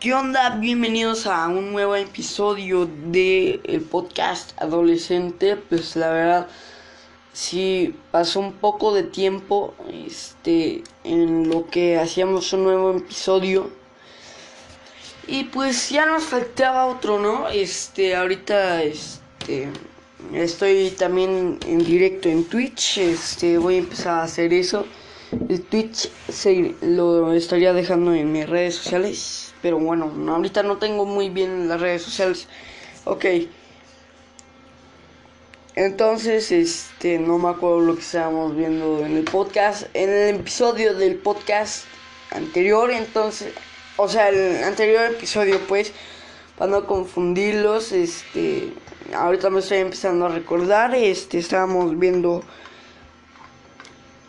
¿Qué onda? Bienvenidos a un nuevo episodio de el podcast adolescente. Pues la verdad sí pasó un poco de tiempo este en lo que hacíamos un nuevo episodio. Y pues ya nos faltaba otro, ¿no? Este, ahorita este estoy también en directo en Twitch. Este, voy a empezar a hacer eso. El Twitch se lo estaría dejando en mis redes sociales. Pero bueno, ahorita no tengo muy bien las redes sociales. Ok. Entonces, este, no me acuerdo lo que estábamos viendo en el podcast. En el episodio del podcast anterior, entonces, o sea, el anterior episodio, pues, para no confundirlos, este, ahorita me estoy empezando a recordar, este, estábamos viendo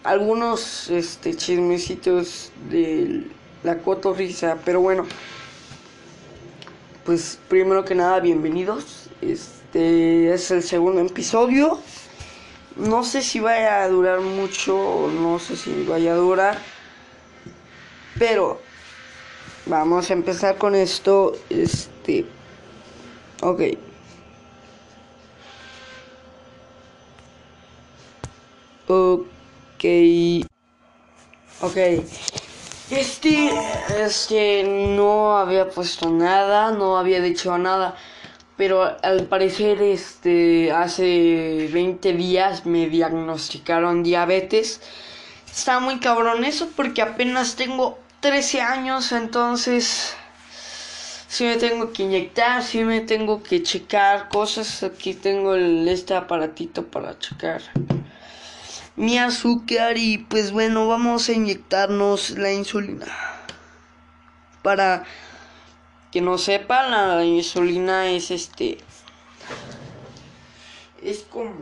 algunos, este, chismecitos de la cotorrisa, pero bueno, pues primero que nada, bienvenidos. Este es el segundo episodio. No sé si vaya a durar mucho, no sé si vaya a durar. Pero vamos a empezar con esto. Este. Ok. Ok. Ok. Este, este, no había puesto nada, no había dicho nada, pero al parecer, este, hace 20 días me diagnosticaron diabetes. Está muy cabrón eso porque apenas tengo 13 años, entonces si me tengo que inyectar, si me tengo que checar cosas. Aquí tengo el, este aparatito para checar mi azúcar y pues bueno, vamos a inyectarnos la insulina. Para que no sepa, la insulina es este es como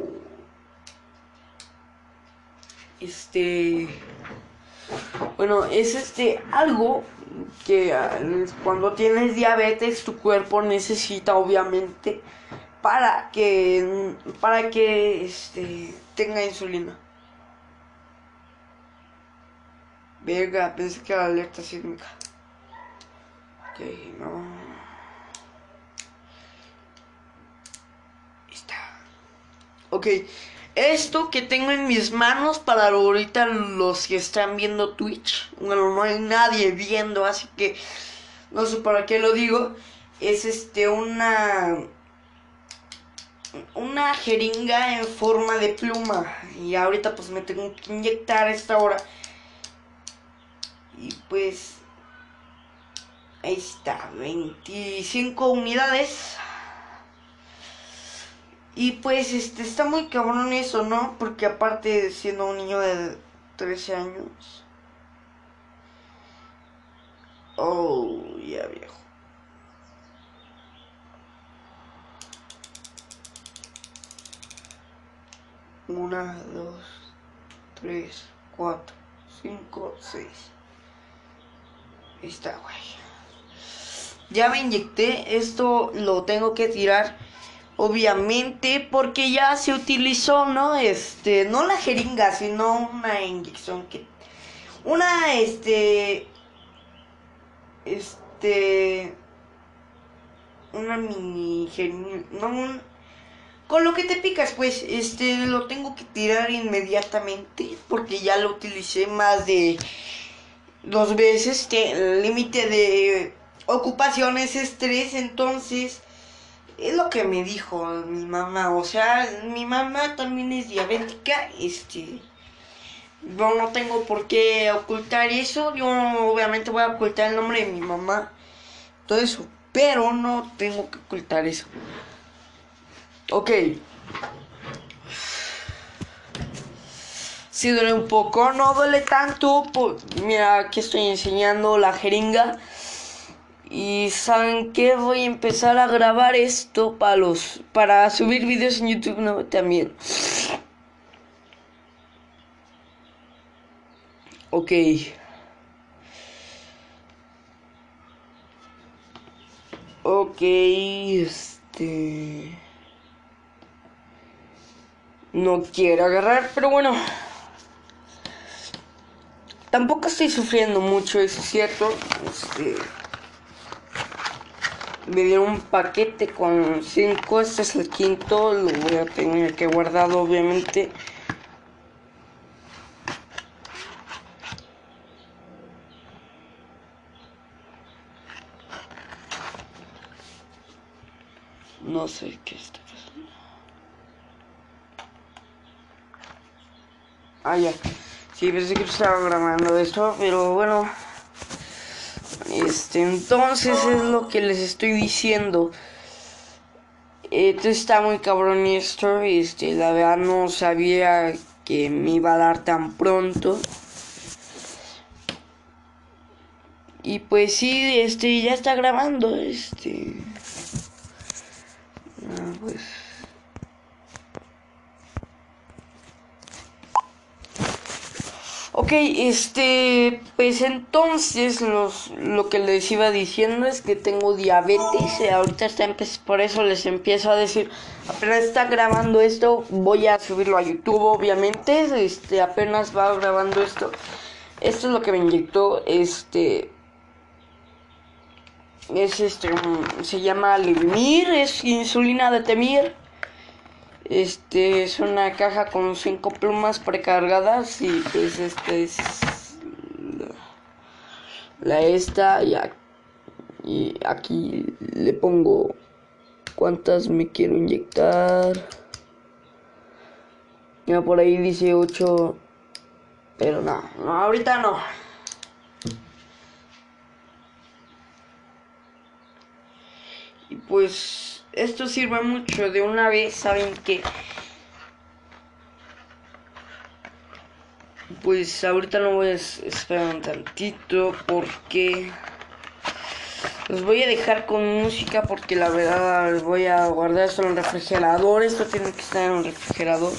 este bueno, es este algo que ah, cuando tienes diabetes tu cuerpo necesita obviamente para que para que este tenga insulina. Verga, pensé que era alerta sísmica. Ok, no. Está. Ok. Esto que tengo en mis manos para ahorita los que están viendo Twitch. Bueno, no hay nadie viendo, así que no sé para qué lo digo. Es este una una jeringa en forma de pluma y ahorita pues me tengo que inyectar a esta hora y pues ahí está, 25 unidades. Y pues este está muy cabrón eso, ¿no? Porque aparte siendo un niño de 13 años. Oh, ya viejo. Una, dos, tres, cuatro, cinco, seis. Está, güey. Ya me inyecté. Esto lo tengo que tirar. Obviamente, porque ya se utilizó, ¿no? Este, no la jeringa, sino una inyección que. Una, este. Este. Una mini jeringa. No, con lo que te picas, pues, este, lo tengo que tirar inmediatamente. Porque ya lo utilicé más de dos veces que el límite de ocupaciones es tres, entonces es lo que me dijo mi mamá, o sea, mi mamá también es diabética, este yo no tengo por qué ocultar eso, yo obviamente voy a ocultar el nombre de mi mamá, todo eso, pero no tengo que ocultar eso. Ok. Si duele un poco, no duele tanto. Mira, aquí estoy enseñando la jeringa. Y saben que voy a empezar a grabar esto para los para subir videos en YouTube no, también. Ok. Ok, este no quiero agarrar, pero bueno. Tampoco estoy sufriendo mucho, eso es cierto. Este, me dieron un paquete con cinco, este es el quinto, lo voy a tener que guardar obviamente. No sé qué está pasando. Ah, ya. Sí, pensé que estaba grabando esto, pero bueno. Este, entonces es lo que les estoy diciendo. Esto está muy cabrón esto. Este, la verdad no sabía que me iba a dar tan pronto. Y pues sí, este, ya está grabando, este. Ah, pues. Ok, este, pues entonces los, lo que les iba diciendo es que tengo diabetes, eh, ahorita está por eso les empiezo a decir, apenas está grabando esto, voy a subirlo a YouTube obviamente, este, apenas va grabando esto, esto es lo que me inyectó, este, es este, se llama Levimir, es insulina de Temir. Este es una caja con cinco plumas precargadas y pues este es la, esta y, aquí le pongo cuántas me quiero inyectar. Ya por ahí dice 8, pero no, no, ahorita no. Y pues esto sirve mucho de una vez, saben que pues ahorita no voy a esperar un tantito porque los voy a dejar con música porque la verdad les voy a guardar esto en el refrigerador, esto tiene que estar en el refrigerador.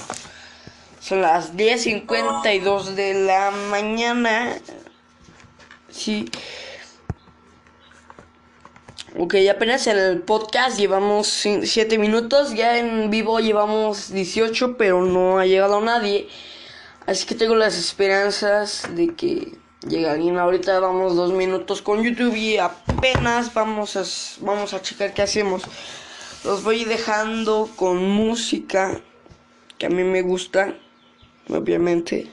Son las 10.52 de la mañana. Sí. Ok, apenas en el podcast llevamos 7 minutos, ya en vivo llevamos 18, pero no ha llegado nadie. Así que tengo las esperanzas de que llegue alguien. Ahorita vamos 2 minutos con YouTube y apenas vamos a, vamos a checar qué hacemos. Los voy dejando con música que a mí me gusta, obviamente.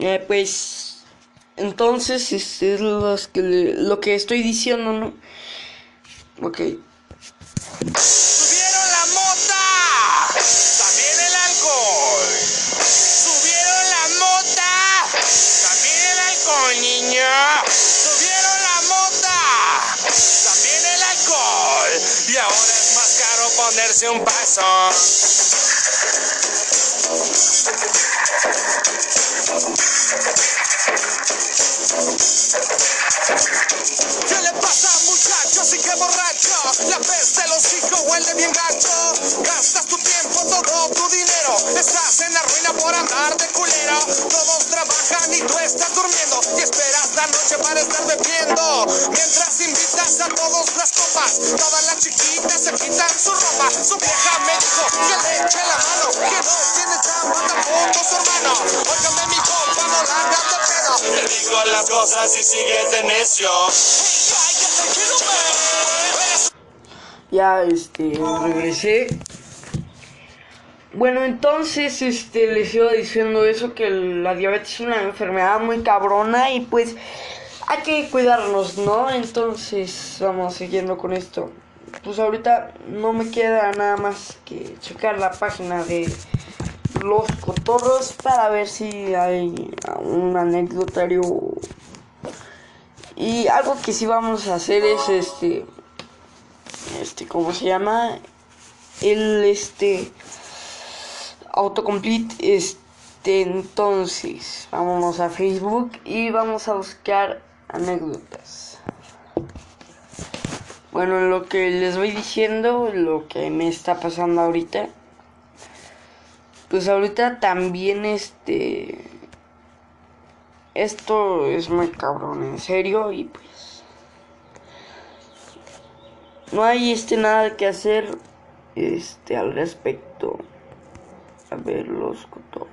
Eh, pues entonces, este es que lo que estoy diciendo, ¿no? Ok. Subieron la mota, también el alcohol. Subieron la mota, también el alcohol, niña. Subieron la mota, también el alcohol. Y ahora es más caro ponerse un paso. ¿Qué le pasa muchacho si que borracho? La peste los hijos huele bien gacho. Gastas tu tiempo, todo tu dinero. Estás en la ruina por andar de culero. Todos trabajan y tú estás durmiendo. Y esperas la noche para estar bebiendo. Mientras invitas a todos las copas. Todas las chiquitas se quitan su ropa. Su vieja me dijo que le eche la mano. Que no tiene chamba tampoco su hermano. Óigame mi compa, no la hagas de pedo. Te digo las cosas y sigues de necio. Ya, este, regresé. Bueno, entonces, este, les iba diciendo eso, que la diabetes es una enfermedad muy cabrona y pues hay que cuidarnos, ¿no? Entonces, vamos siguiendo con esto. Pues ahorita no me queda nada más que checar la página de los cotorros para ver si hay un anecdotario y algo que sí vamos a hacer es este este cómo se llama el este autocomplete este entonces vámonos a Facebook y vamos a buscar anécdotas. Bueno lo que les voy diciendo lo que me está pasando ahorita pues ahorita también este esto es muy cabrón en serio y pues no hay este nada que hacer este al respecto. A ver los cotorros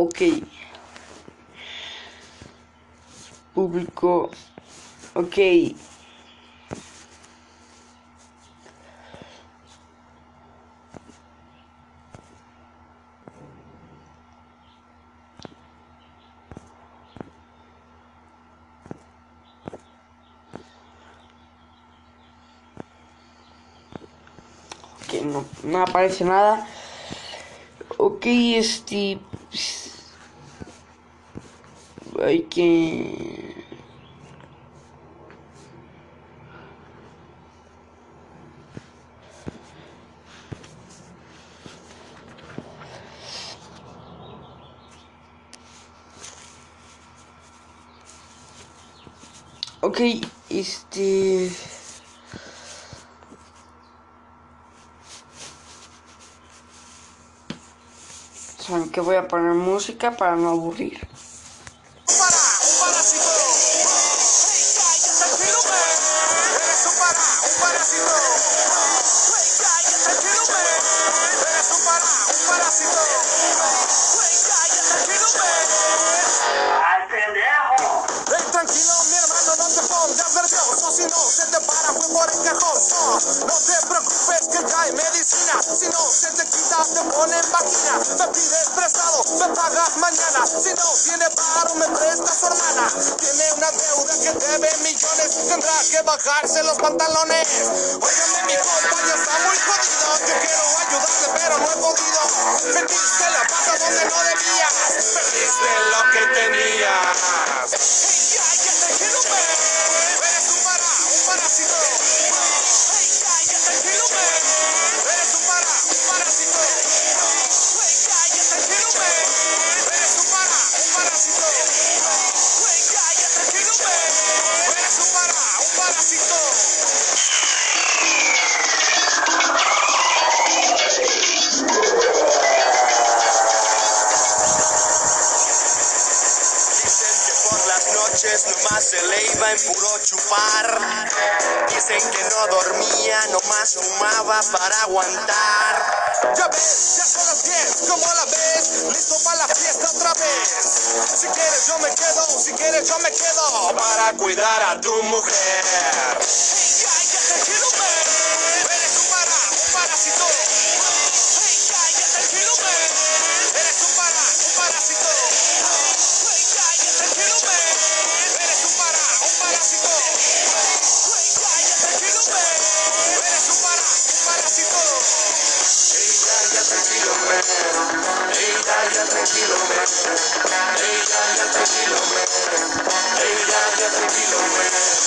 Ok. Público. Ok. no, no aparece nada. Ok, este... pues, hay que... Ok, este... Que voy a poner música para no aburrir. Pantalones Dicen que no dormía, nomás fumaba para aguantar. Ya ves, ya son las 10, como la ves, listo para la fiesta otra vez. Si quieres yo me quedo, si quieres yo me quedo para cuidar a tu mujer. Cállate, man. Hey, cállate, man. Hey, tranquilo,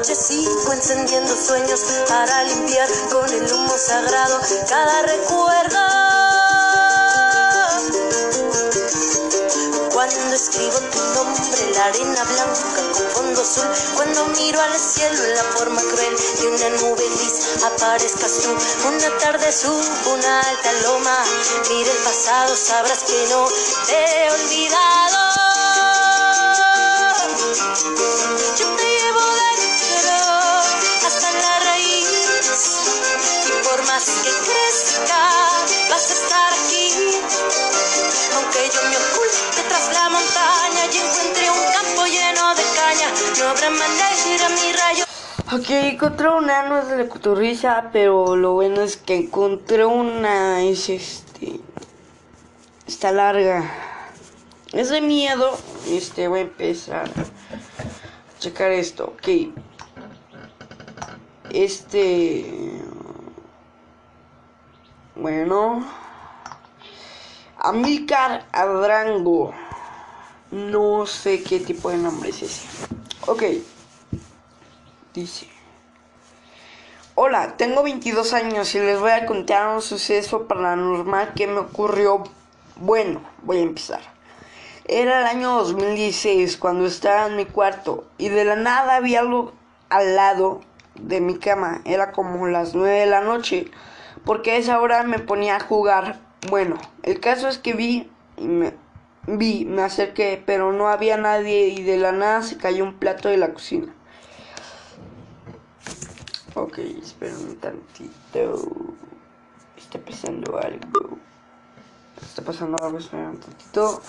noche sigo encendiendo sueños para limpiar con el humo sagrado cada recuerdo. Cuando escribo tu nombre la arena blanca con fondo azul, cuando miro al cielo en la forma cruel de una nube gris, aparezcas tú. Una tarde subo una alta loma, mira el pasado, sabrás que no te he olvidado. Más que crezca vas a estar aquí. Aunque yo me oculte tras la montaña y encuentre un campo lleno de caña, no habrá manera mi rayo. Ok, encontré una, no es de la cotorriza, pero lo bueno es que encontré una, es este... está larga. Es de miedo. Este voy a empezar a checar esto. Ok. Este bueno. Amilcar Adrango. No sé qué tipo de nombre es ese. Ok. Dice. Hola, tengo 22 años y les voy a contar un suceso paranormal que me ocurrió. Bueno, voy a empezar. Era el año 2016 cuando estaba en mi cuarto y de la nada había algo al lado de mi cama. Era como las 9 de la noche porque a esa hora me ponía a jugar. Bueno, el caso es que vi me vi, me acerqué, pero no había nadie y de la nada se cayó un plato de la cocina. Ok, espera un tantito. Está pasando algo. Está pasando algo, espera un tantito.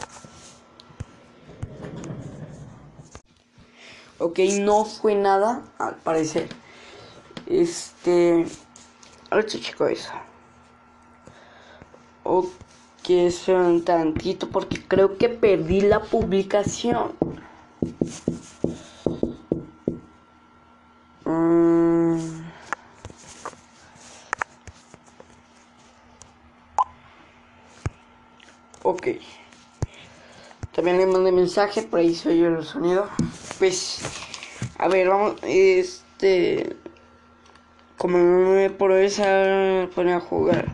Ok, no fue nada, al parecer. Este. Ahorita chico eso. Ok, espera un tantito porque creo que perdí la publicación. Mm. Ok. También le mandé mensaje, por ahí se oye el sonido. Pues, a ver, vamos, este, como no me por esa ponía a jugar.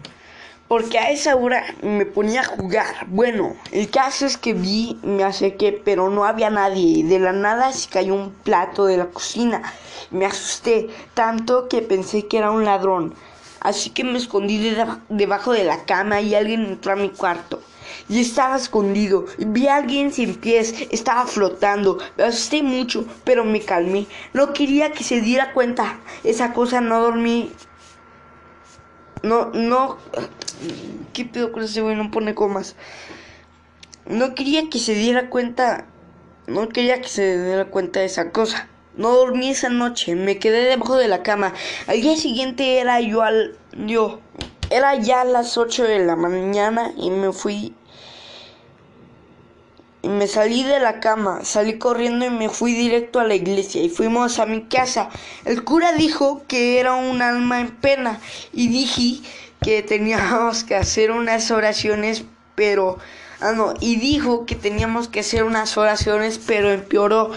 Porque a esa hora me ponía a jugar. Bueno, el caso es que vi, me acerqué, pero no había nadie. De la nada se cayó un plato de la cocina. Me asusté tanto que pensé que era un ladrón. Así que me escondí de- debajo de la cama y alguien entró a mi cuarto. Y estaba escondido. Vi a alguien sin pies. Estaba flotando. Me asusté mucho, pero me calmé. No quería que se diera cuenta. Esa cosa no dormí. No, no. ¿Qué pedo con ese güey? No pone comas. No quería que se diera cuenta. No quería que se diera cuenta de esa cosa. No dormí esa noche. Me quedé debajo de la cama. Al día siguiente era yo al. Yo. Era ya las 8 de la mañana y me fui. Y me salí de la cama, salí corriendo y me fui directo a la iglesia y fuimos a mi casa. El cura dijo que era un alma en pena y dije que teníamos que hacer unas oraciones, pero... Ah, no, y dijo que teníamos que hacer unas oraciones, pero empeoró.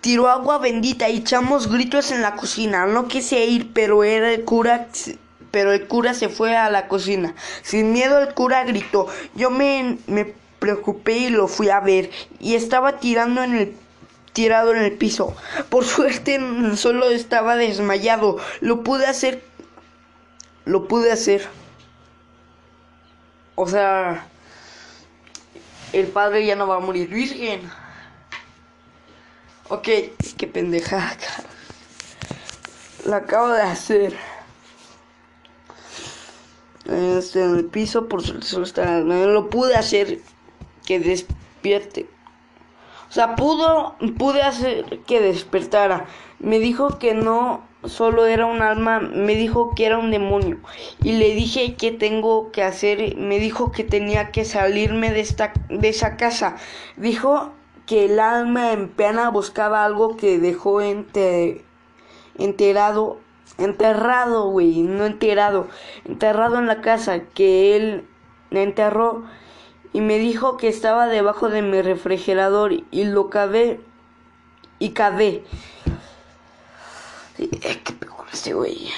Tiró agua bendita y echamos gritos en la cocina. No quise ir, pero era el cura pero el cura se fue a la cocina. Sin miedo el cura gritó. Yo me, me preocupé y lo fui a ver. Y estaba tirando en el tirado en el piso. Por suerte solo estaba desmayado. Lo pude hacer. Lo pude hacer. O sea, el padre ya no va a morir virgen. Ok, qué pendejada. La acabo de hacer este, en el piso por suerte solo está lo pude hacer que despierte. O sea pudo pude hacer que despertara. Me dijo que no solo era un alma me dijo que era un demonio. Y le dije que tengo que hacer me dijo que tenía que salirme de esta de esa casa. Dijo que el alma en pena buscaba algo que dejó ente, enterado enterrado, güey, no enterrado, enterrado en la casa que él enterró y me dijo que estaba debajo de mi refrigerador y lo cavé y cavé. Este.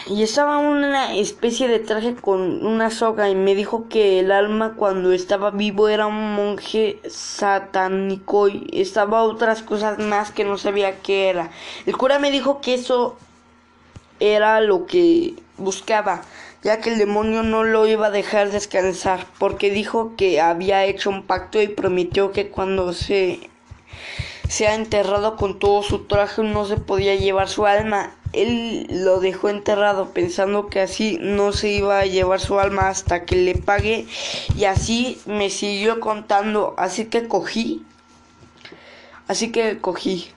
Y estaba una especie de traje con una soga y me dijo que el alma cuando estaba vivo era un monje satánico y estaba otras cosas más que no sabía qué era. El cura me dijo que eso era lo que buscaba, ya que el demonio no lo iba a dejar descansar, porque dijo que había hecho un pacto y prometió que cuando se se ha enterrado con todo su traje no se podía llevar su alma. Él lo dejó enterrado pensando que así no se iba a llevar su alma hasta que le pague y así me siguió contando, así que cogí, así que cogí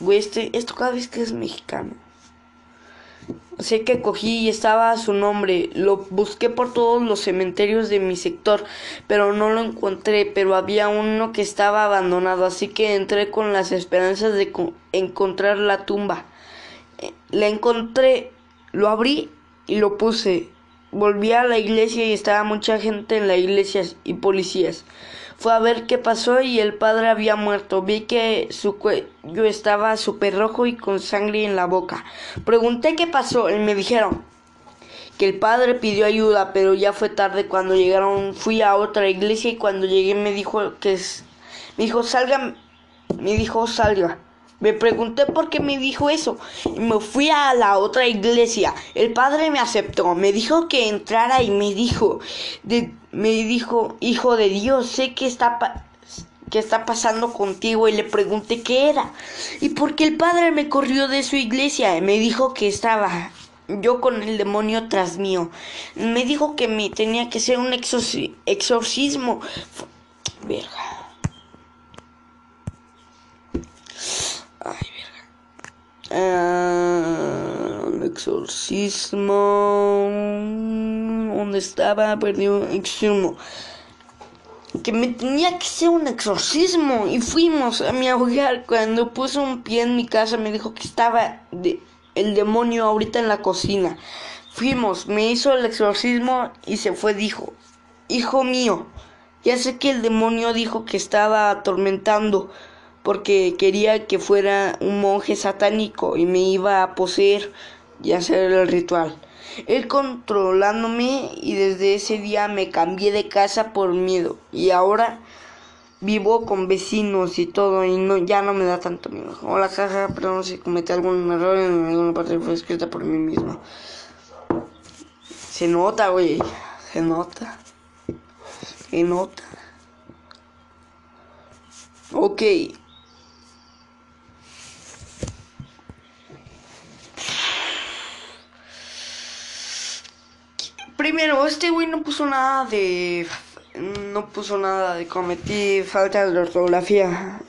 Güey, este, esto cada vez que es mexicano. Sé que cogí y estaba su nombre. Lo busqué por todos los cementerios de mi sector, pero no lo encontré. Pero había uno que estaba abandonado, así que entré con las esperanzas de co- encontrar la tumba. Eh, La encontré, lo abrí y lo puse. Volví a la iglesia y estaba mucha gente en la iglesia y policías. Fue a ver qué pasó y el padre había muerto. Vi que su cuello estaba súper rojo y con sangre en la boca. Pregunté qué pasó y me dijeron que el padre pidió ayuda, pero ya fue tarde cuando llegaron. Fui a otra iglesia y cuando llegué me dijo que es, me dijo salga, me dijo salga. Me pregunté por qué me dijo eso y me fui a la otra iglesia. El padre me aceptó, me dijo que entrara y me dijo, me dijo, hijo de Dios, sé que está que está pasando contigo y le pregunté qué era y porque el padre me corrió de su iglesia me dijo que estaba yo con el demonio tras mío. Me dijo que me tenía que hacer un exorci- exorcismo. Verga. Un exorcismo. ¿Dónde estaba? Perdí un exorcismo. Que me tenía que hacer un exorcismo. Y fuimos a mi hogar. Cuando puso un pie en mi casa, me dijo que estaba de- el demonio ahorita en la cocina. Fuimos, me hizo el exorcismo y se fue. Dijo: Hijo mío, ya sé que el demonio dijo que estaba atormentando porque quería que fuera un monje satánico y me iba a poseer y hacer el ritual. Él controlándome y desde ese día me cambié de casa por miedo y ahora vivo con vecinos y todo y no ya no me da tanto miedo. Hola caja, perdón si cometí algún error en alguna parte fue escrita por mí mismo. Se nota, güey. Se nota. Se nota. Ok. Primero, este güey no puso nada de. No puso nada de cometí falta de ortografía.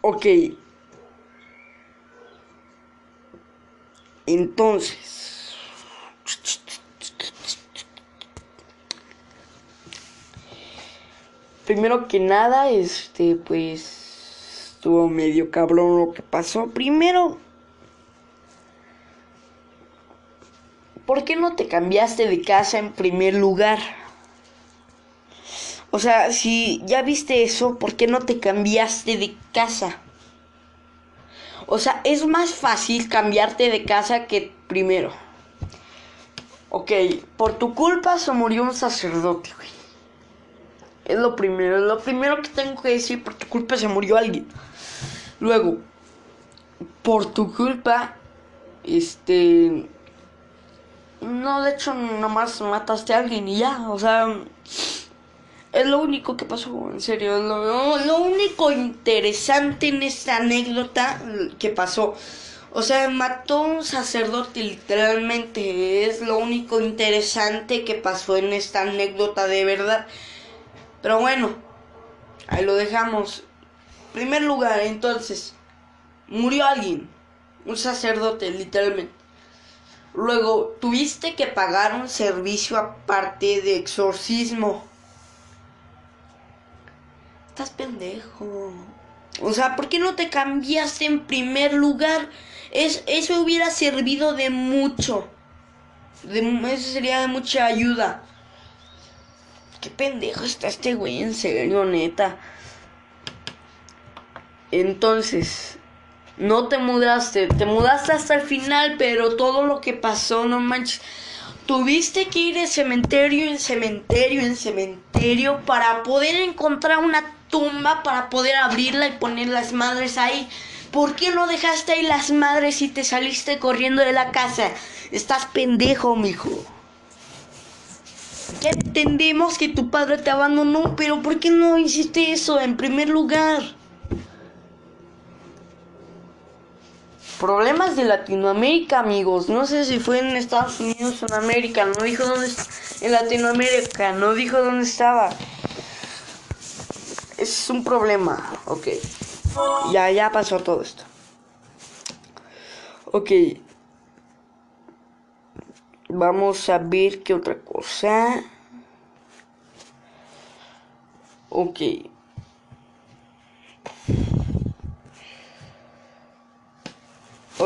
Ok. Entonces. Primero que nada, este, pues. Estuvo medio cabrón lo que pasó. Primero. ¿Por qué no te cambiaste de casa en primer lugar? O sea, si ya viste eso, ¿por qué no te cambiaste de casa? O sea, es más fácil cambiarte de casa que primero. Ok, por tu culpa se murió un sacerdote, güey. Es lo primero, es lo primero que tengo que decir, por tu culpa se murió alguien. Luego, por tu culpa, este... No, de hecho, nomás mataste a alguien y ya, o sea... Es lo único que pasó, en serio. Lo, lo único interesante en esta anécdota que pasó. O sea, mató a un sacerdote literalmente. Es lo único interesante que pasó en esta anécdota de verdad. Pero bueno, ahí lo dejamos. Primer lugar, entonces, murió alguien. Un sacerdote, literalmente. Luego, tuviste que pagar un servicio aparte de exorcismo. Estás pendejo. O sea, ¿por qué no te cambiaste en primer lugar? Es, eso hubiera servido de mucho. De, eso sería de mucha ayuda. Qué pendejo está este güey, en serio, neta. Entonces, no te mudaste. Te mudaste hasta el final, pero todo lo que pasó, no manches. Tuviste que ir de cementerio en cementerio en cementerio para poder encontrar una tumba, para poder abrirla y poner las madres ahí. ¿Por qué no dejaste ahí las madres y te saliste corriendo de la casa? Estás pendejo, mijo. Ya entendemos que tu padre te abandonó, pero ¿por qué no hiciste eso en primer lugar? Problemas de Latinoamérica, amigos. No sé si fue en Estados Unidos o en América. No dijo dónde. En Latinoamérica. No dijo dónde estaba. Es un problema. Ok. Ya, ya pasó todo esto. Ok. Vamos a ver qué otra cosa. Ok.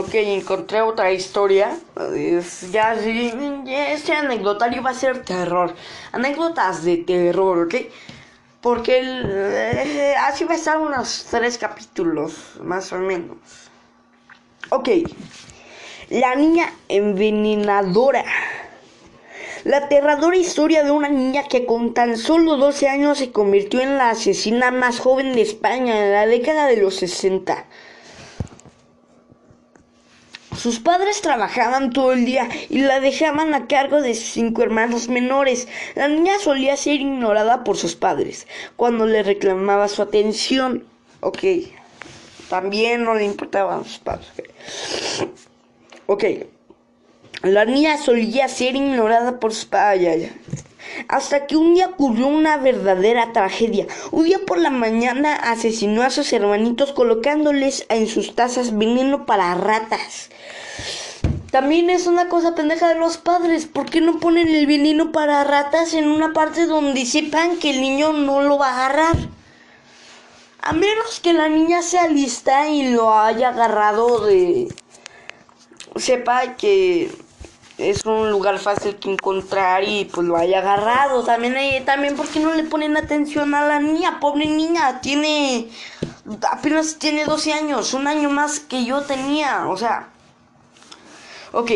Ok, encontré otra historia. Es- ya, este anecdotario va a ser terror. Anécdotas de terror, ¿ok? Porque el- eh, así va a estar unos tres capítulos, más o menos. Ok. La niña envenenadora. La aterradora historia de una niña que con tan solo 12 años se convirtió en la asesina más joven de España en la década de los 60. Sus padres trabajaban todo el día y la dejaban a cargo de sus cinco hermanos menores. La niña solía ser ignorada por sus padres cuando le reclamaba su atención. Ok. También no le importaban sus padres. Ok. La niña solía ser ignorada por sus padres. Hasta que un día ocurrió una verdadera tragedia. Un día por la mañana asesinó a sus hermanitos colocándoles en sus tazas veneno para ratas. También es una cosa pendeja de los padres. ¿Por qué no ponen el veneno para ratas en una parte donde sepan que el niño no lo va a agarrar? A menos que la niña sea lista y lo haya agarrado de... Sepa que es un lugar fácil que encontrar y pues lo haya agarrado. También, también porque no le ponen atención a la niña, pobre niña, tiene apenas tiene 12 años, un año más que yo tenía, o sea, ok.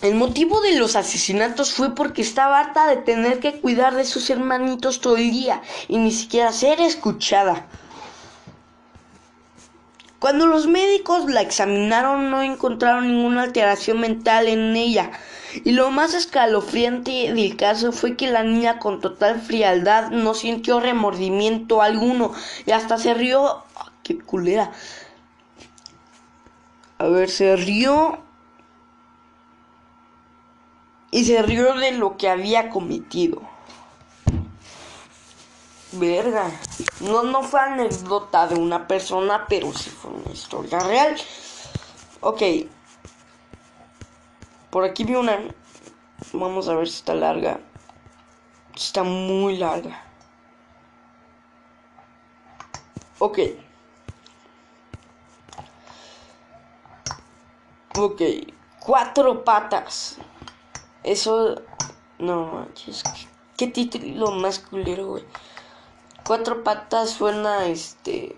El motivo de los asesinatos fue porque estaba harta de tener que cuidar de sus hermanitos todo el día y ni siquiera ser escuchada. Cuando los médicos la examinaron no encontraron ninguna alteración mental en ella. Y lo más escalofriante del caso fue que la niña con total frialdad no sintió remordimiento alguno y hasta se rió. ¡Ah, ¡Qué culera! A ver, se rió. Y se rió de lo que había cometido. Verga. No, no fue anécdota de una persona, pero sí fue una historia real. Ok. Por aquí vi una. Vamos a ver si está larga. Está muy larga. Ok. Ok. Cuatro patas. Eso. No manches. ¿Qué título más culero, güey? Cuatro patas suena este.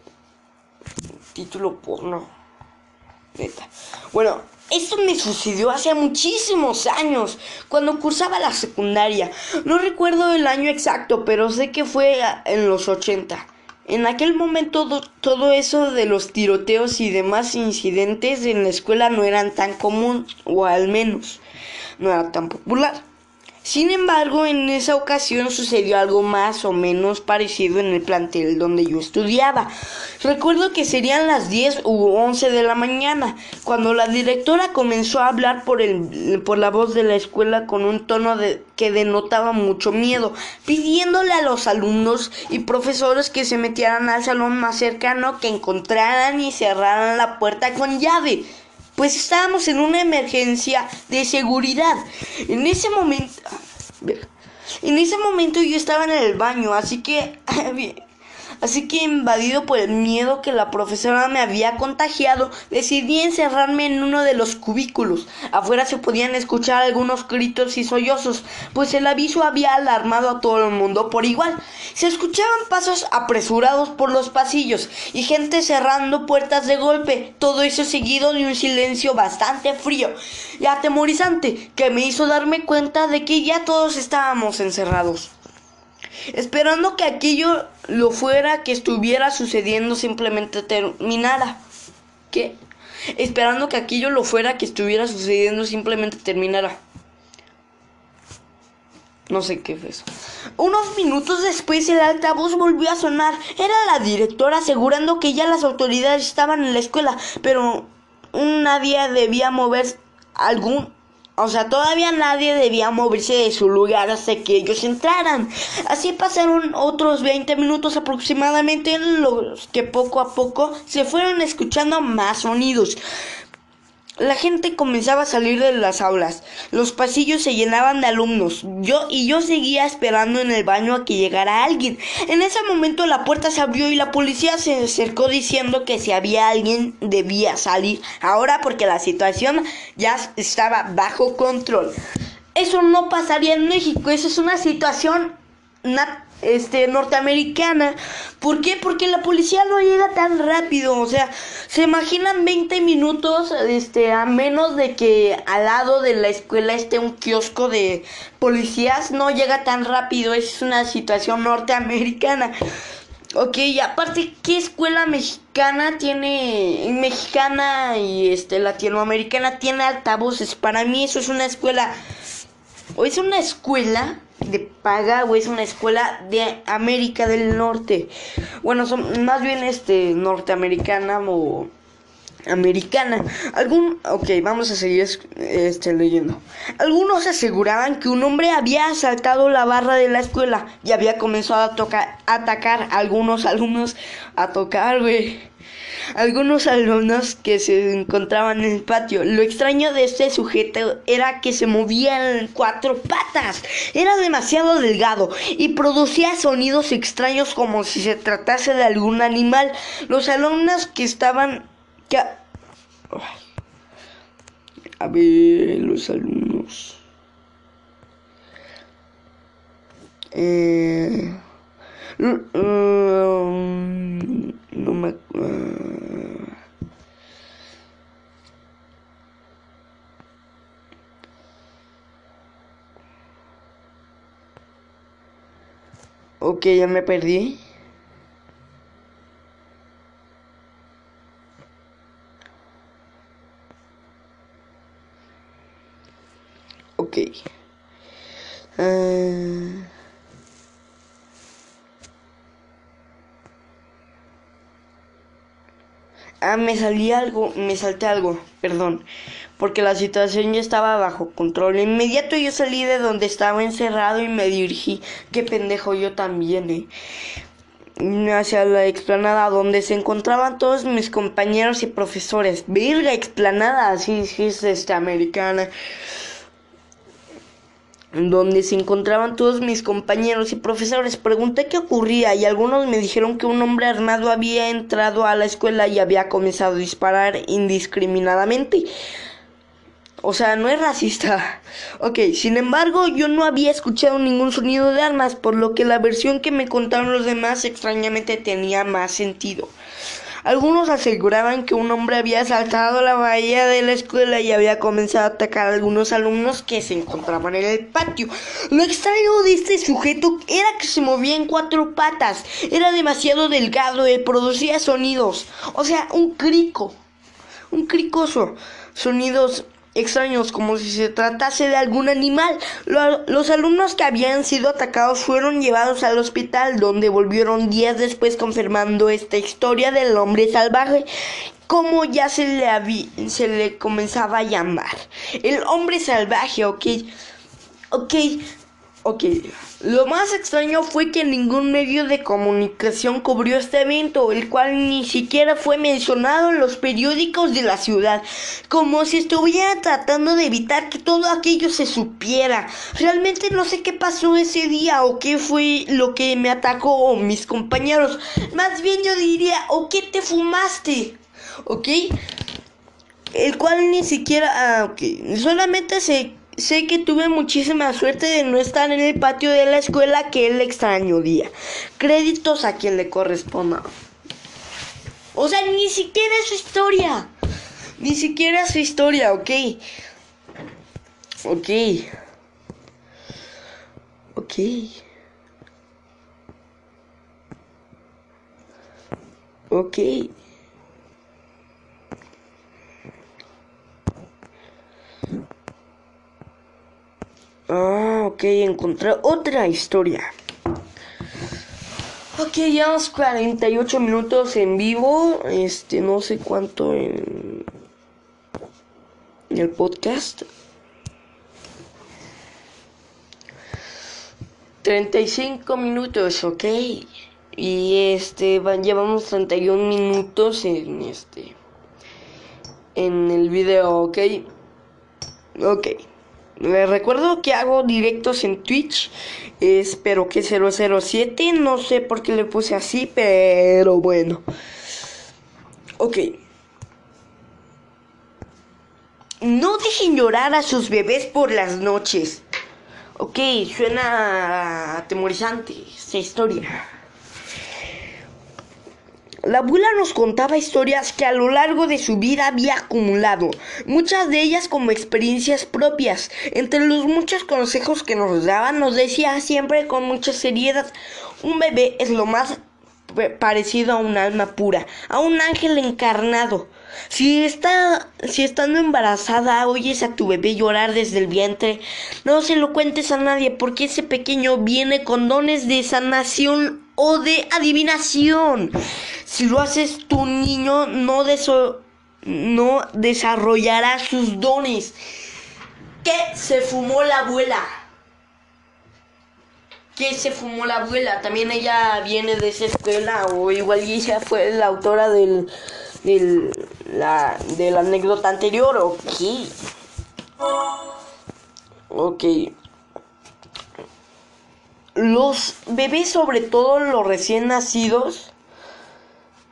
Título porno. Bueno, esto me sucedió hace muchísimos años, cuando cursaba la secundaria. No recuerdo el año exacto, pero sé que fue en los 80. En aquel momento do- todo eso de los tiroteos y demás incidentes en la escuela no eran tan común, o al menos no era tan popular. Sin embargo, en esa ocasión sucedió algo más o menos parecido en el plantel donde yo estudiaba. Recuerdo que serían las 10 u 11 de la mañana, cuando la directora comenzó a hablar por, el, por la voz de la escuela con un tono de, que denotaba mucho miedo, pidiéndole a los alumnos y profesores que se metieran al salón más cercano, que encontraran y cerraran la puerta con llave pues estábamos en una emergencia de seguridad. En ese momento, en ese momento yo estaba en el baño, así que, así que invadido por el miedo que la profesora me había contagiado, decidí encerrarme en uno de los cubículos. Afuera se podían escuchar algunos gritos y sollozos, pues el aviso había alarmado a todo el mundo por igual. Se escuchaban pasos apresurados por los pasillos y gente cerrando puertas de golpe, todo eso seguido de un silencio bastante frío y atemorizante que me hizo darme cuenta de que ya todos estábamos encerrados. Esperando que aquello lo fuera que estuviera sucediendo simplemente terminara. ¿Qué? Esperando que aquello lo fuera que estuviera sucediendo simplemente terminara. No sé qué fue eso. Unos minutos después el altavoz volvió a sonar. Era la directora asegurando que ya las autoridades estaban en la escuela, pero nadie debía mover algún O sea, todavía nadie debía moverse de su lugar hasta que ellos entraran. Así pasaron otros 20 minutos aproximadamente en los que poco a poco se fueron escuchando más sonidos. La gente comenzaba a salir de las aulas. Los pasillos se llenaban de alumnos. Yo y yo seguía esperando en el baño a que llegara alguien. En ese momento la puerta se abrió y la policía se acercó diciendo que si había alguien debía salir. Ahora porque la situación ya estaba bajo control. Eso no pasaría en México. Eso es una situación este, norteamericana. ¿Por qué? Porque la policía no llega tan rápido. O sea, se imaginan 20 minutos este, a menos de que al lado de la escuela esté un kiosco de policías. No llega tan rápido. Es una situación norteamericana. Ok, aparte, ¿qué escuela mexicana tiene, mexicana y este latinoamericana tiene altavoces? Para mí eso es una escuela, o es una escuela de paga o es una escuela de América del Norte. Bueno, son más bien este norteamericana o americana. Algún, ok, vamos a seguir este, leyendo. Algunos aseguraban que un hombre había asaltado la barra de la escuela y había comenzado a tocar, atacar a algunos alumnos a tocar, güey algunos alumnos que se encontraban en el patio. Lo extraño de este sujeto era que se movía en cuatro patas. Era demasiado delgado y producía sonidos extraños como si se tratase de algún animal. Los alumnos que estaban... A ver, los alumnos. Eh... Um, no me... Ok, ya me perdí. Ok. Uh... Ah, me salí algo, me salté algo, perdón, porque la situación ya estaba bajo control. Inmediato yo salí de donde estaba encerrado y me dirigí, qué pendejo yo también, eh, hacia la explanada donde se encontraban todos mis compañeros y profesores. Virga explanada, así es esta americana donde se encontraban todos mis compañeros y profesores. Pregunté qué ocurría y algunos me dijeron que un hombre armado había entrado a la escuela y había comenzado a disparar indiscriminadamente. O sea, no es racista. Ok, sin embargo, yo no había escuchado ningún sonido de armas, por lo que la versión que me contaron los demás extrañamente tenía más sentido. Algunos aseguraban que un hombre había saltado la bahía de la escuela y había comenzado a atacar a algunos alumnos que se encontraban en el patio. Lo extraño de este sujeto era que se movía en cuatro patas, era demasiado delgado y producía sonidos, o sea, un crico, un cricoso, sonidos extraños como si se tratase de algún animal. los alumnos que habían sido atacados fueron llevados al hospital donde volvieron días después confirmando esta historia del hombre salvaje como ya se le, se le comenzaba a llamar. El hombre salvaje, ok. Ok, Ok, lo más extraño fue que ningún medio de comunicación cubrió este evento, el cual ni siquiera fue mencionado en los periódicos de la ciudad, como si estuviera tratando de evitar que todo aquello se supiera. Realmente no sé qué pasó ese día o qué fue lo que me atacó mis compañeros. Más bien yo diría, ¿o qué te fumaste? ¿Ok? El cual ni siquiera... Ah, ok. Solamente se Sé que tuve muchísima suerte de no estar en el patio de la escuela que el extraño día. Créditos a quien le corresponda. O sea, ni siquiera es su historia. Ni siquiera su historia, ¿ok? Ok. Ok. Ok. Ok, encontré otra historia. Ok, llevamos 48 minutos en vivo. Este, no sé cuánto en, en el podcast. 35 minutos, ok. Y este, van, llevamos 31 minutos en este. En el video, ok. Ok. Les recuerdo que hago directos en Twitch. Espero que 007. No sé por qué le puse así, pero bueno. Ok. No dejen llorar a sus bebés por las noches. Ok, suena atemorizante esta historia. La abuela nos contaba historias que a lo largo de su vida había acumulado, muchas de ellas como experiencias propias. Entre los muchos consejos que nos daba, nos decía siempre con mucha seriedad, un bebé es lo más parecido a un alma pura, a un ángel encarnado. Si está, si estando embarazada oyes a tu bebé llorar desde el vientre, no se lo cuentes a nadie porque ese pequeño viene con dones de sanación o de adivinación. Si lo haces tu niño no, deso- no desarrollará sus dones. ¿Qué se fumó la abuela? ¿Qué se fumó la abuela? También ella viene de esa escuela o igual ella fue la autora del, del la, de la anécdota anterior. Ok. Ok. Los bebés, sobre todo los recién nacidos,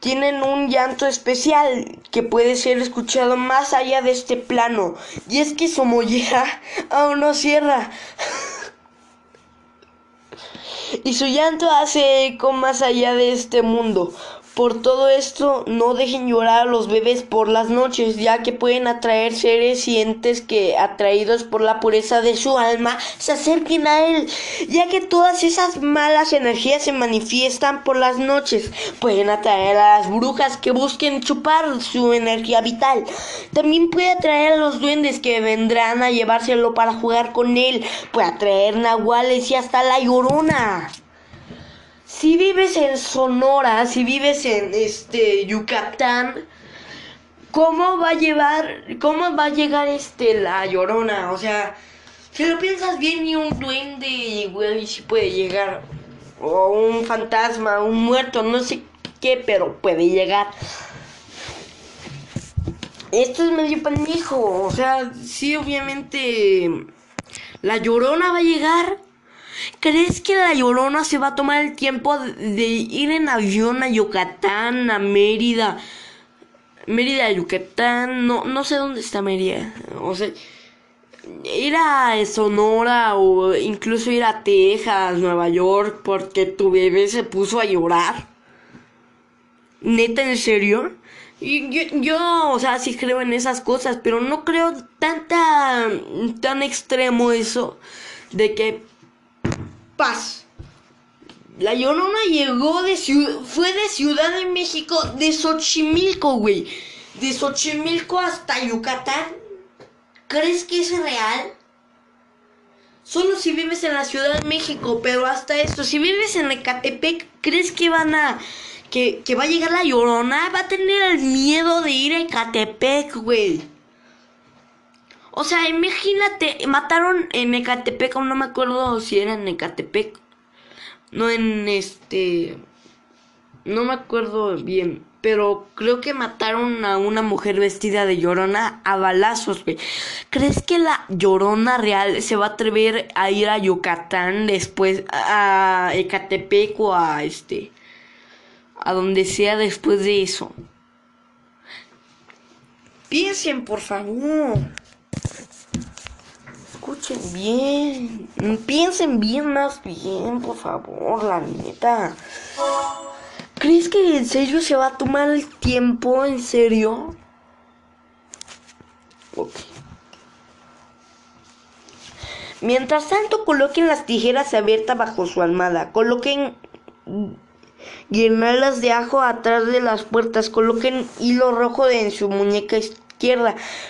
tienen un llanto especial que puede ser escuchado más allá de este plano. Y es que su mollera aún no cierra. y su llanto hace eco más allá de este mundo. Por todo esto, no dejen llorar a los bebés por las noches, ya que pueden atraer seres y entes que, atraídos por la pureza de su alma, se acerquen a él, ya que todas esas malas energías se manifiestan por las noches. Pueden atraer a las brujas que busquen chupar su energía vital. También puede atraer a los duendes que vendrán a llevárselo para jugar con él. Puede atraer nahuales y hasta la llorona. Si vives en Sonora, si vives en este Yucatán, ¿cómo va a llevar, cómo va a llegar este la llorona? O sea, si lo piensas bien, ni un duende igual y si puede llegar. O un fantasma, un muerto, no sé qué, pero puede llegar. Esto es medio pendejo. O sea, sí, obviamente. La llorona va a llegar. ¿Crees que la Llorona se va a tomar el tiempo de ir en avión a Yucatán, a Mérida? Mérida, Yucatán, no, no sé dónde está Mérida. O sea, ir a Sonora o incluso ir a Texas, Nueva York, porque tu bebé se puso a llorar. Neta, en serio. Y yo, yo, o sea, sí creo en esas cosas, pero no creo tanta, tan extremo eso de que paz. La Llorona llegó de ciudad, fue de Ciudad de México, de Xochimilco, güey. De Xochimilco hasta Yucatán. ¿Crees que es real? Solo si vives en la Ciudad de México, pero hasta esto, si vives en Ecatepec, ¿crees que van a... Que, que va a llegar la Llorona? Va a tener el miedo de ir a Ecatepec, güey. O sea, imagínate, mataron en Ecatepec, no me acuerdo si era en Ecatepec. No en este... No me acuerdo bien. Pero creo que mataron a una mujer vestida de llorona a balazos, güey. ¿Crees que la llorona real se va a atrever a ir a Yucatán después a Ecatepec o a este... A donde sea después de eso? Piensen, por favor. Escuchen bien. Piensen bien más bien, por favor, la neta. ¿Crees que en serio se va a tomar el tiempo? ¿En serio? Ok. Mientras tanto, coloquen las tijeras abiertas bajo su almohada. Coloquen guirnaldas de ajo atrás de las puertas. Coloquen hilo rojo en su muñeca.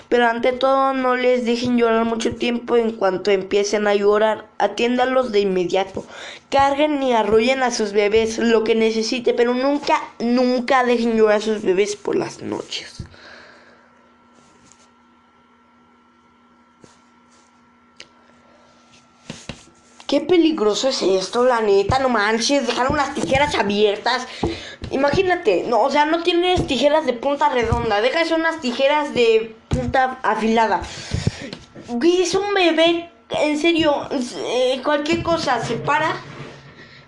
Pero ante todo, no les dejen llorar mucho tiempo. En cuanto empiecen a llorar, atiéndalos de inmediato. Carguen y arrullen a sus bebés lo que necesite. Pero nunca, nunca dejen llorar a sus bebés por las noches. qué peligroso es esto, la neta, no manches, dejaron las tijeras abiertas. Imagínate, no, o sea, no tienes tijeras de punta redonda, dejas unas tijeras de punta afilada. Es un bebé, en serio, eh, cualquier cosa se para,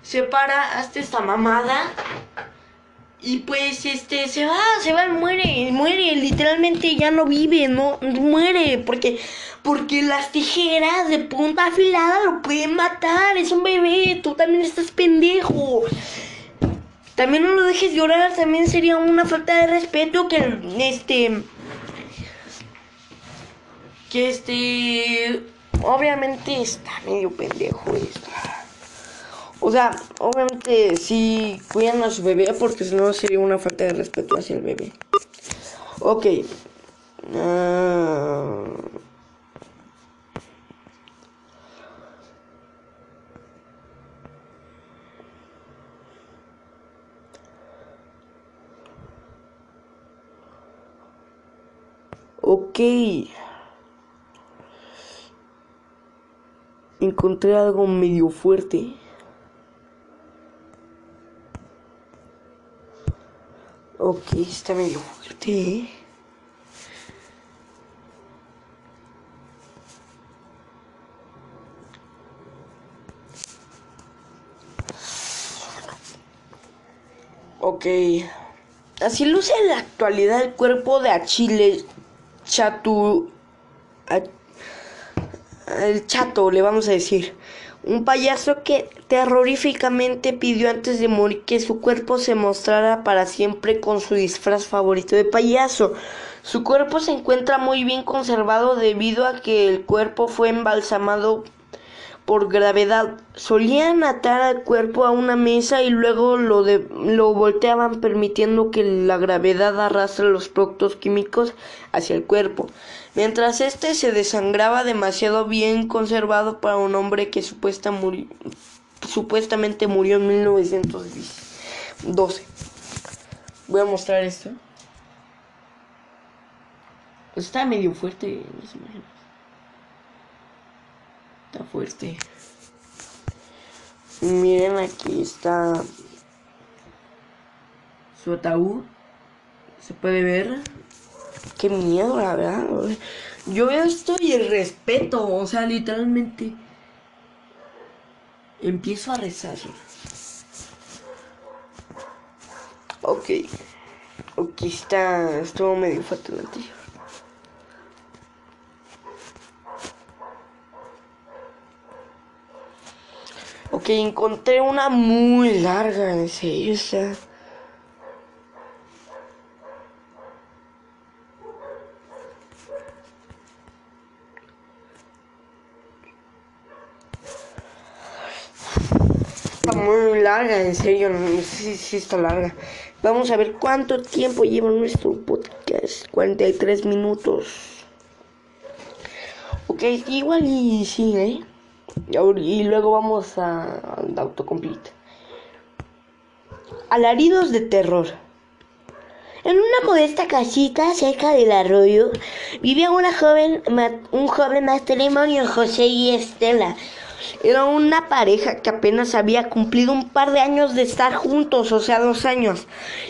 se para, hasta esta mamada. Y pues este se va, se va, muere, muere, literalmente ya no vive, no muere, porque porque las tijeras de punta afilada lo pueden matar, es un bebé, tú también estás pendejo. También no lo dejes llorar, también sería una falta de respeto que este que este obviamente está medio pendejo esto. O sea, obviamente sí cuidan a su bebé porque si no sería una falta de respeto hacia el bebé. Ok. Ah. Ok. Encontré algo medio fuerte. Ok, está medio fuerte. ¿eh? Ok. Así luce en la actualidad el cuerpo de Achille Chatu. El chato, le vamos a decir. Un payaso que terroríficamente pidió antes de morir que su cuerpo se mostrara para siempre con su disfraz favorito de payaso. Su cuerpo se encuentra muy bien conservado debido a que el cuerpo fue embalsamado por gravedad. Solían atar al cuerpo a una mesa y luego lo, de, lo volteaban permitiendo que la gravedad arrastre los productos químicos hacia el cuerpo mientras este se desangraba demasiado bien conservado para un hombre que supuesta supuestamente murió en 1912. Voy a mostrar esto. Está medio fuerte. Está fuerte. Miren aquí está su ataúd. Se puede ver. Qué miedo, la verdad. Yo veo esto y el respeto, o sea, literalmente. Empiezo a rezar. Ok. Aquí está. Estuvo medio fuerte el Ok, encontré una muy larga, en serio, o sea. muy larga, en serio, no sé si está larga. Vamos a ver cuánto tiempo lleva nuestro podcast. 43 minutos. Ok, igual y sí, ¿eh? Y luego vamos a, al autocomplete. Alaridos de terror. En una modesta casita cerca del arroyo vivía una joven, un joven matrimonio, José y Estela. Era una pareja que apenas había cumplido un par de años de estar juntos, o sea, dos años.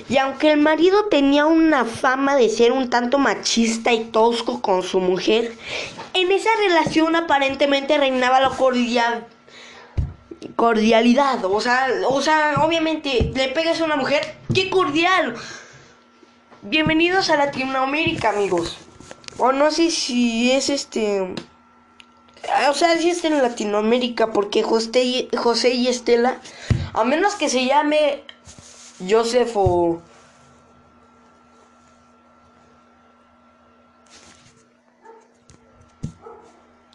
Y aunque el marido tenía una fama de ser un tanto machista y tosco con su mujer, en esa relación aparentemente reinaba la cordial cordialidad, o sea, o sea, obviamente le pegas a una mujer, qué cordial. Bienvenidos a Latinoamérica, amigos. O no sé si es este o sea, si está en Latinoamérica, porque José y, José y Estela, a menos que se llame Joseph o...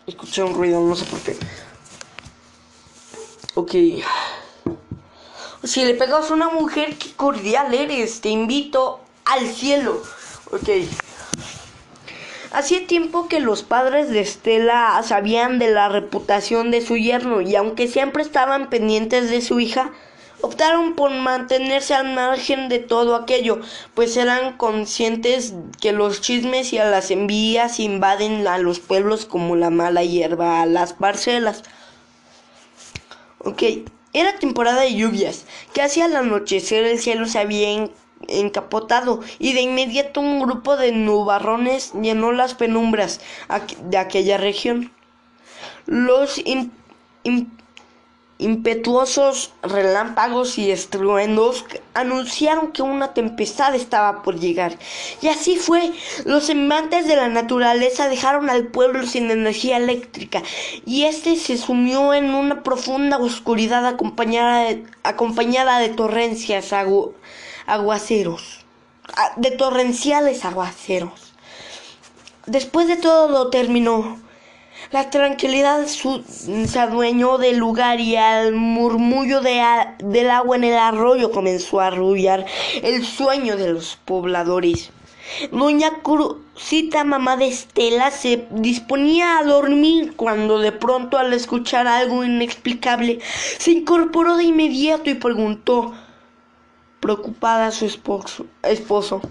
Escuché un ruido, no sé por qué. Ok. Si le pegas a una mujer, qué cordial eres. Te invito al cielo. Ok. Hacía tiempo que los padres de Estela sabían de la reputación de su yerno y aunque siempre estaban pendientes de su hija, optaron por mantenerse al margen de todo aquello, pues eran conscientes que los chismes y a las envías invaden a los pueblos como la mala hierba a las parcelas. Ok, era temporada de lluvias. Casi al anochecer el cielo se había encapotado y de inmediato un grupo de nubarrones llenó las penumbras de aquella región. Los im- im- impetuosos relámpagos y estruendos anunciaron que una tempestad estaba por llegar. Y así fue. Los semblantes de la naturaleza dejaron al pueblo sin energía eléctrica y este se sumió en una profunda oscuridad acompañada de, acompañada de torrencias agu- aguaceros. ah, De torrenciales aguaceros. Después de todo lo terminó. La tranquilidad se adueñó del lugar y al murmullo de del agua en el arroyo comenzó a arrullar el sueño de los pobladores. Doña Cruzita, mamá de Estela, se disponía a dormir cuando de pronto al escuchar algo inexplicable se incorporó de inmediato y preguntó, preocupada su esposo, esposo,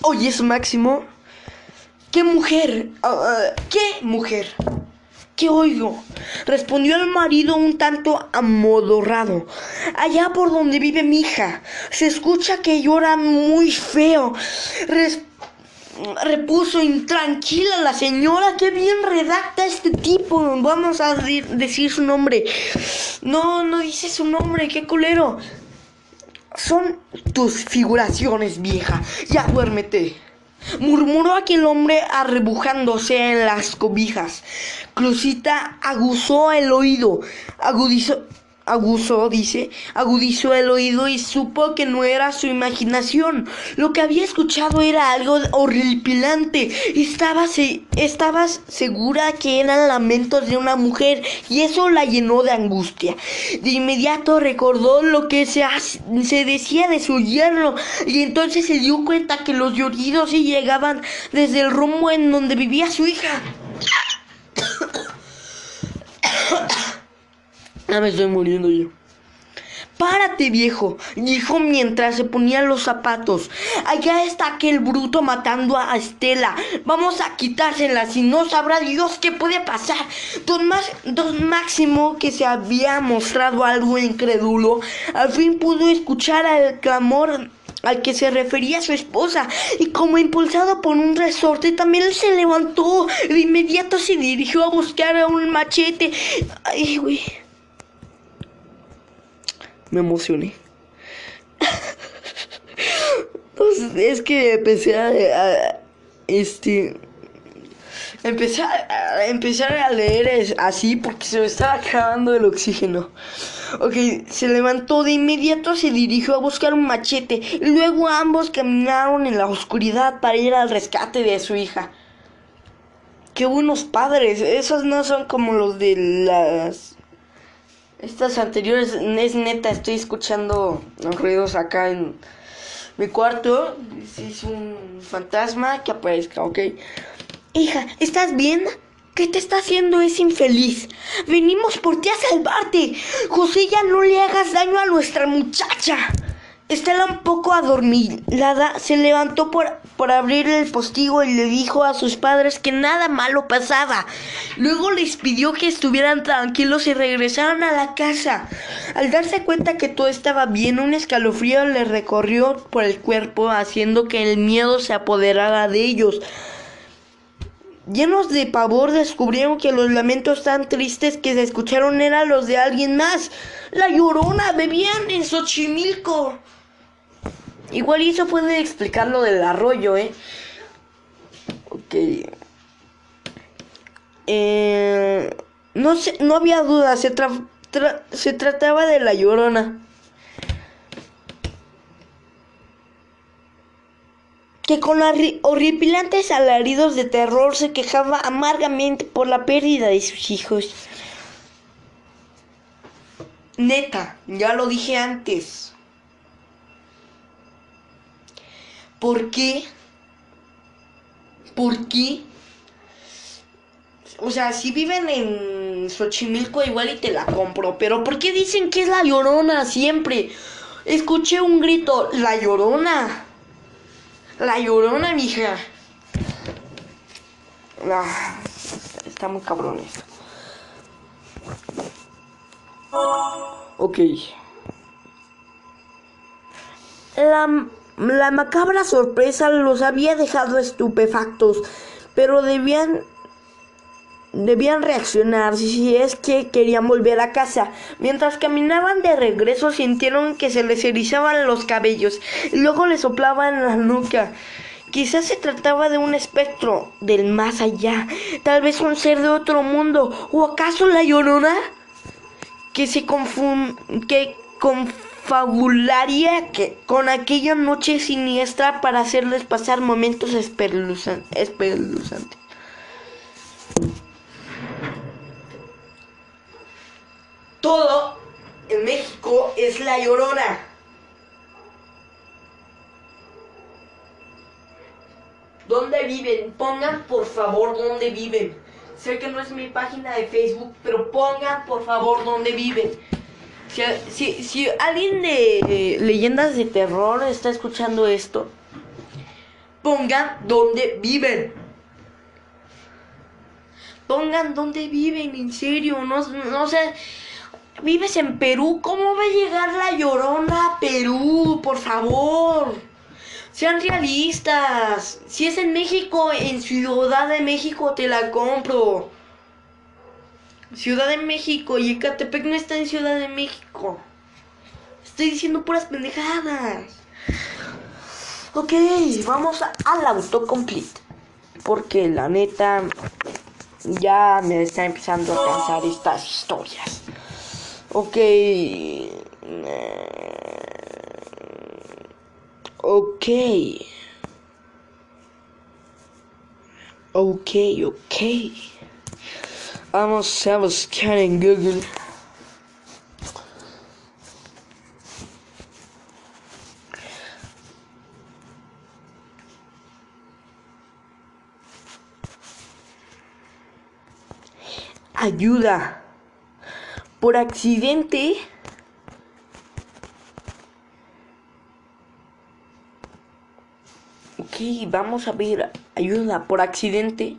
¿Oyes, Máximo? ¿Qué mujer? Ah, ah, ¿Qué mujer? ¿Qué oigo? Respondió el marido un tanto amodorrado. Allá por donde vive mi hija. Se escucha que llora muy feo. Repuso intranquila la señora. Qué bien redacta este tipo. Vamos a decir su nombre. No, no dice su nombre. Qué culero. Son tus figuraciones, vieja. Ya duérmete. Murmuró aquel hombre arrebujándose en las cobijas. Crucita aguzó el oído, agudizó, aguzó, dice, agudizó el oído y supo que no era su imaginación. Lo que había escuchado era algo horripilante. Estaba, se, estaba segura que eran lamentos de una mujer y eso la llenó de angustia. De inmediato recordó lo que se, se decía de su yerno y entonces se dio cuenta que los lloridos sí llegaban desde el rumbo en donde vivía su hija. Ya me estoy muriendo yo. Párate, viejo, dijo mientras se ponía los zapatos. Allá está aquel bruto matando a Estela. Vamos a quitárselas y no sabrá Dios qué puede pasar. Don, Mas- don Máximo, que se había mostrado algo incrédulo, al fin pudo escuchar el clamor al que se refería su esposa y como impulsado por un resorte también se levantó de inmediato se dirigió a buscar a un machete ay güey me emocioné Pues, es que empecé a, a- este empezar a, empezar a leer es- así porque se me estaba acabando el oxígeno. Ok, se levantó de inmediato, se dirigió a buscar un machete y luego ambos caminaron en la oscuridad para ir al rescate de su hija. Qué buenos padres, esos no son como los de las... Estas anteriores, es neta, estoy escuchando los ruidos acá en mi cuarto. Es un fantasma que aparezca, ¿ok? Hija, ¿estás bien? ¿Qué te está haciendo ese infeliz? Venimos por ti a salvarte. José, ya no le hagas daño a nuestra muchacha. Estela un poco adormilada se levantó por, por abrir el postigo y le dijo a sus padres que nada malo pasaba. Luego les pidió que estuvieran tranquilos y regresaran a la casa. Al darse cuenta que todo estaba bien, un escalofrío le recorrió por el cuerpo, haciendo que el miedo se apoderara de ellos. Llenos de pavor descubrieron que los lamentos tan tristes que se escucharon eran los de alguien más. La llorona, bebían en Xochimilco. Igual y eso puede explicar lo del arroyo, ¿eh? Ok. Eh, no no había duda, se, tra- se trataba de la llorona. que con horri- horripilantes alaridos de terror se quejaba amargamente por la pérdida de sus hijos. Neta, ya lo dije antes. ¿Por qué? ¿Por qué? O sea, si viven en Xochimilco igual y te la compro, pero ¿por qué dicen que es la llorona siempre? Escuché un grito, la llorona. La llorona, mija. Ah, está muy cabrón esto. Ok. La, la macabra sorpresa los había dejado estupefactos, pero debían debían reaccionar si es que querían volver a casa. Mientras caminaban de regreso sintieron que se les erizaban los cabellos y luego les soplaban la nuca. Quizás se trataba de un espectro del más allá, tal vez un ser de otro mundo, o acaso la llorona que se confun que confabularía que con aquella noche siniestra para hacerles pasar momentos espeluznantes. Todo en México es la llorona. ¿Dónde viven? Pongan por favor dónde viven. Sé que no es mi página de Facebook, pero pongan por favor dónde viven. Si, si, si alguien de leyendas de terror está escuchando esto, pongan dónde viven. Pongan dónde viven, en serio, no, no sé. Vives en Perú, ¿cómo va a llegar la llorona a Perú? Por favor. Sean realistas. Si es en México, en Ciudad de México te la compro. Ciudad de México y Ecatepec no está en Ciudad de México. Estoy diciendo puras pendejadas. Ok, vamos a- al autocomplete. Porque la neta ya me está empezando a cansar estas historias. Ok. Ok. Ok, ok. Vamos a buscar Google. Ayuda. Por accidente. Ok, vamos a ver. Ayuda por accidente.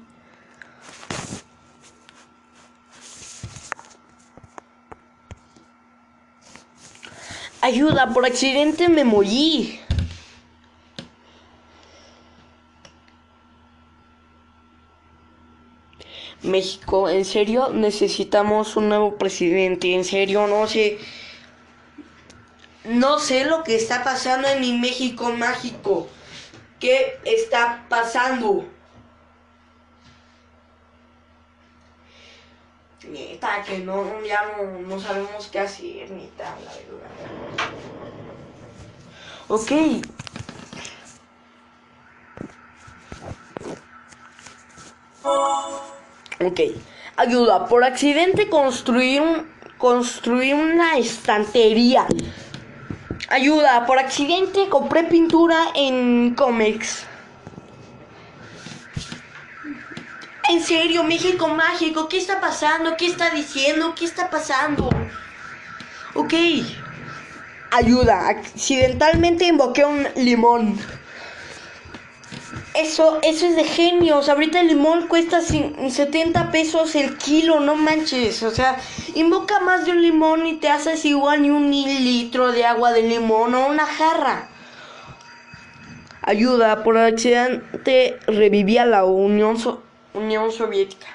Ayuda, por accidente me morí. México, en serio necesitamos un nuevo presidente. En serio, no sé. No sé lo que está pasando en mi México mágico. ¿Qué está pasando? Neta, que no, ya no, no sabemos qué hacer, neta, la verdad. Ok. Ok. Ayuda. Por accidente construí un, construí una estantería. Ayuda. Por accidente compré pintura en Comex. En serio, México mágico, ¿qué está pasando? ¿Qué está diciendo? ¿Qué está pasando? Ok. Ayuda, accidentalmente invoqué un limón. Eso, eso es de genios. Ahorita el limón cuesta cin- 70 pesos el kilo, no manches. O sea, invoca más de un limón y te haces igual ni un mililitro de agua de limón o una jarra. Ayuda, por accidente revivía la Unión, Unión Soviética.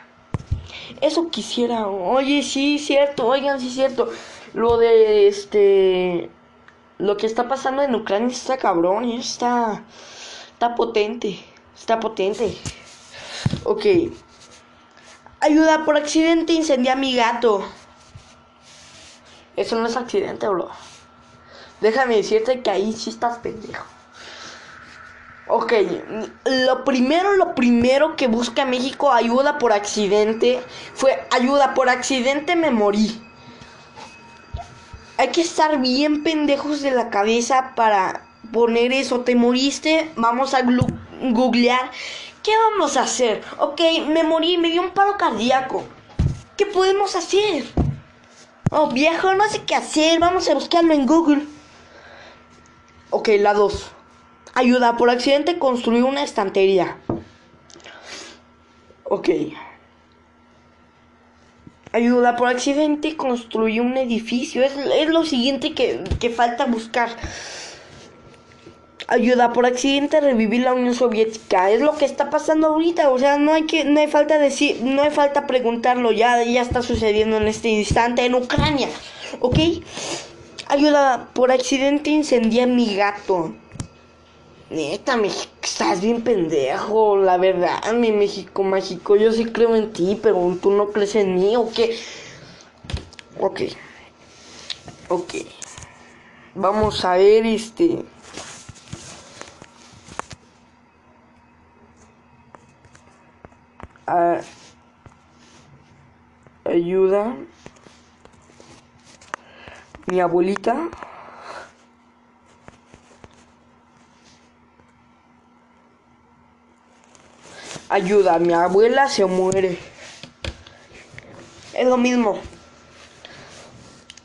Eso quisiera. Oye, sí, cierto. Oigan, sí, cierto. Lo de este. Lo que está pasando en Ucrania está cabrón. Está. Está potente. Está potente. Ok. Ayuda, por accidente incendié a mi gato. Eso no es accidente, bro. Déjame decirte que ahí sí estás pendejo. Ok, lo primero, lo primero que busca México ayuda por accidente fue ayuda por accidente me morí. Hay que estar bien pendejos de la cabeza para poner eso. Te moriste, vamos a googlear. ¿Qué vamos a hacer? Ok, me morí, me dio un paro cardíaco. ¿Qué podemos hacer? Oh, viejo, no sé qué hacer. Vamos a buscarlo en Google. Ok, la 2. Ayuda, por accidente construí una estantería. Ok. Ayuda por accidente, construyó un edificio. Es, es lo siguiente que, que falta buscar. Ayuda por accidente revivir la Unión Soviética. Es lo que está pasando ahorita. O sea, no hay que, no hay falta decir, no hay falta preguntarlo. Ya, ya está sucediendo en este instante en Ucrania. ¿Ok? Ayuda por accidente incendiar mi gato. Neta, México, estás bien pendejo, la verdad, mi México mágico. Yo sí creo en ti, pero tú no crees en mí, ¿o qué? Ok. Ok. Vamos a ver este. Ayuda. Mi abuelita. Ayuda, mi abuela se muere. Es lo mismo.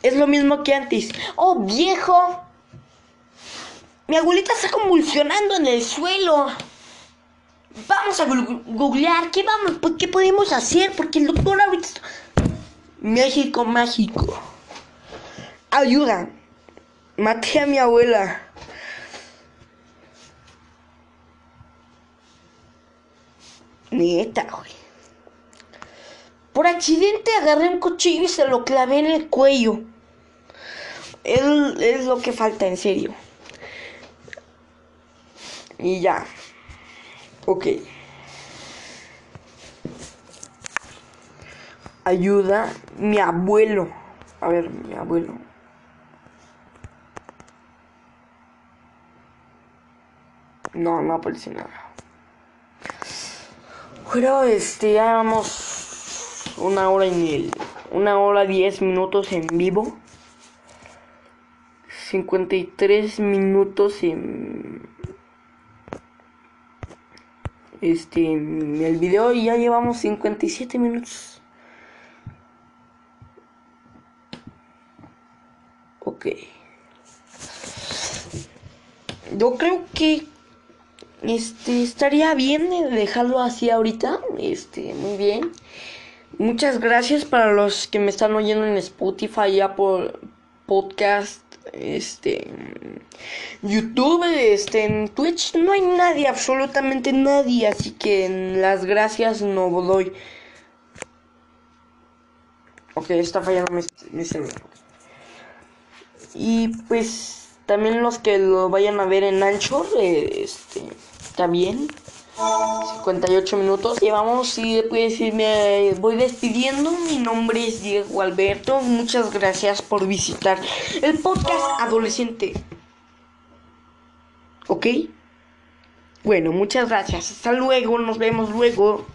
Es lo mismo que antes. ¡Oh, viejo! Mi abuelita está convulsionando en el suelo. Vamos a googlear. ¿Qué, vamos, pues, ¿Qué podemos hacer? Porque el doctor ahorita... México mágico. Ayuda. Maté a mi abuela. Neta, güey. Por accidente agarré un cuchillo y se lo clavé en el cuello. Es, es lo que falta, en serio. Y ya. Ok. Ayuda mi abuelo. A ver, mi abuelo. No, no aparece nada. Pero este, ya vamos una hora en el. Una hora diez minutos en vivo. 53 minutos en. Este, en el video y ya llevamos 57 minutos. Ok. Yo creo que este estaría bien de dejarlo así ahorita. Este, muy bien. Muchas gracias para los que me están oyendo en Spotify, Apple Podcast, este YouTube, este en Twitch no hay nadie, absolutamente nadie, así que las gracias no doy. Ok, está fallando mi, mi celular. Y pues también los que lo vayan a ver en Anchor, este, está bien. 58 minutos llevamos y pues y me voy despidiendo. Mi nombre es Diego Alberto. Muchas gracias por visitar el podcast adolescente. ¿Ok? Bueno, muchas gracias. Hasta luego. Nos vemos luego.